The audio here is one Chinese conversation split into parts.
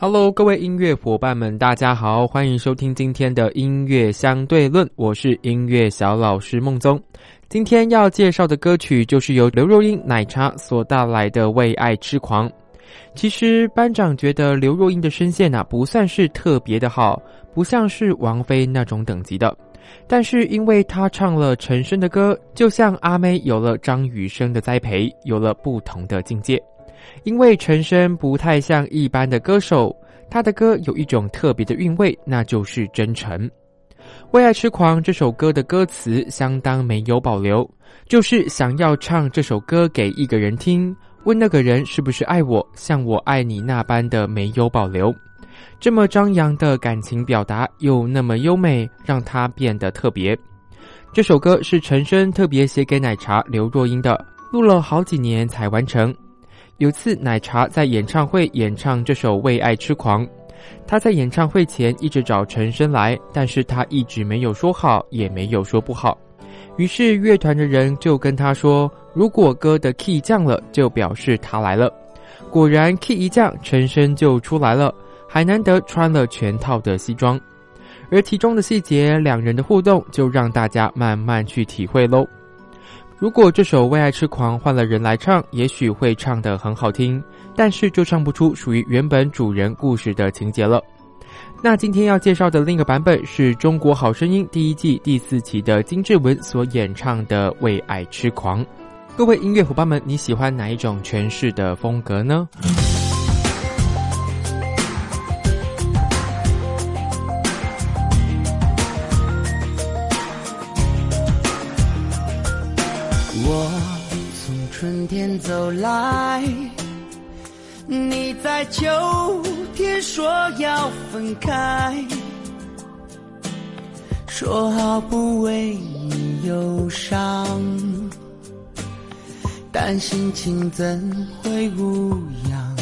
Hello，各位音乐伙伴们，大家好，欢迎收听今天的音乐相对论，我是音乐小老师孟宗。今天要介绍的歌曲就是由刘若英奶茶所带来的《为爱痴狂》。其实班长觉得刘若英的声线啊不算是特别的好，不像是王菲那种等级的。但是因为她唱了陈升的歌，就像阿妹有了张雨生的栽培，有了不同的境界。因为陈升不太像一般的歌手，他的歌有一种特别的韵味，那就是真诚。《为爱痴狂》这首歌的歌词相当没有保留，就是想要唱这首歌给一个人听，问那个人是不是爱我，像我爱你那般的没有保留。这么张扬的感情表达又那么优美，让它变得特别。这首歌是陈升特别写给奶茶刘若英的，录了好几年才完成。有次奶茶在演唱会演唱这首《为爱痴狂》，他在演唱会前一直找陈升来，但是他一直没有说好，也没有说不好。于是乐团的人就跟他说：“如果歌的 key 降了，就表示他来了。”果然 key 一降，陈升就出来了，还难得穿了全套的西装。而其中的细节，两人的互动就让大家慢慢去体会喽。如果这首《为爱痴狂》换了人来唱，也许会唱得很好听，但是就唱不出属于原本主人故事的情节了。那今天要介绍的另一个版本是中国好声音第一季第四期的金志文所演唱的《为爱痴狂》。各位音乐伙伴们，你喜欢哪一种诠释的风格呢？天走来，你在秋天说要分开，说好不为你忧伤，但心情怎会无恙？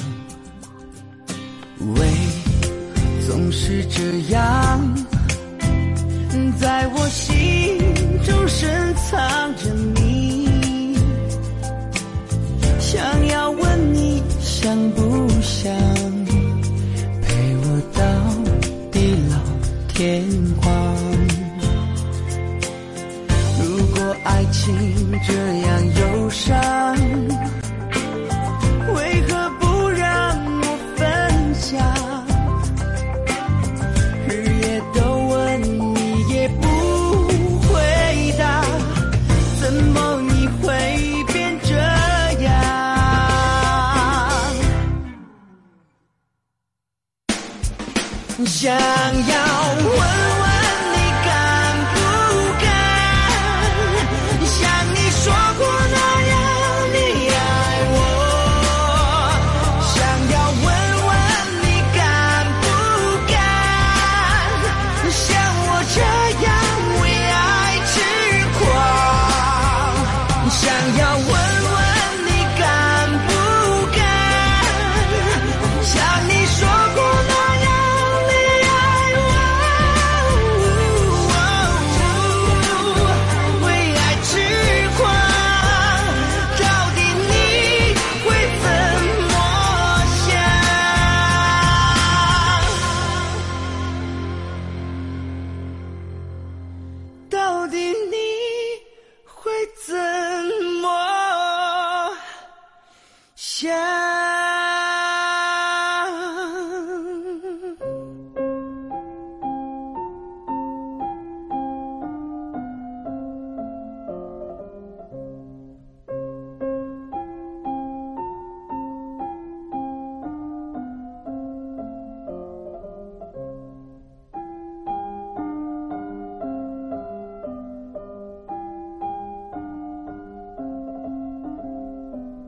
为总是这样，在我心中深藏着想不想陪我到地老天荒？如果爱情这样想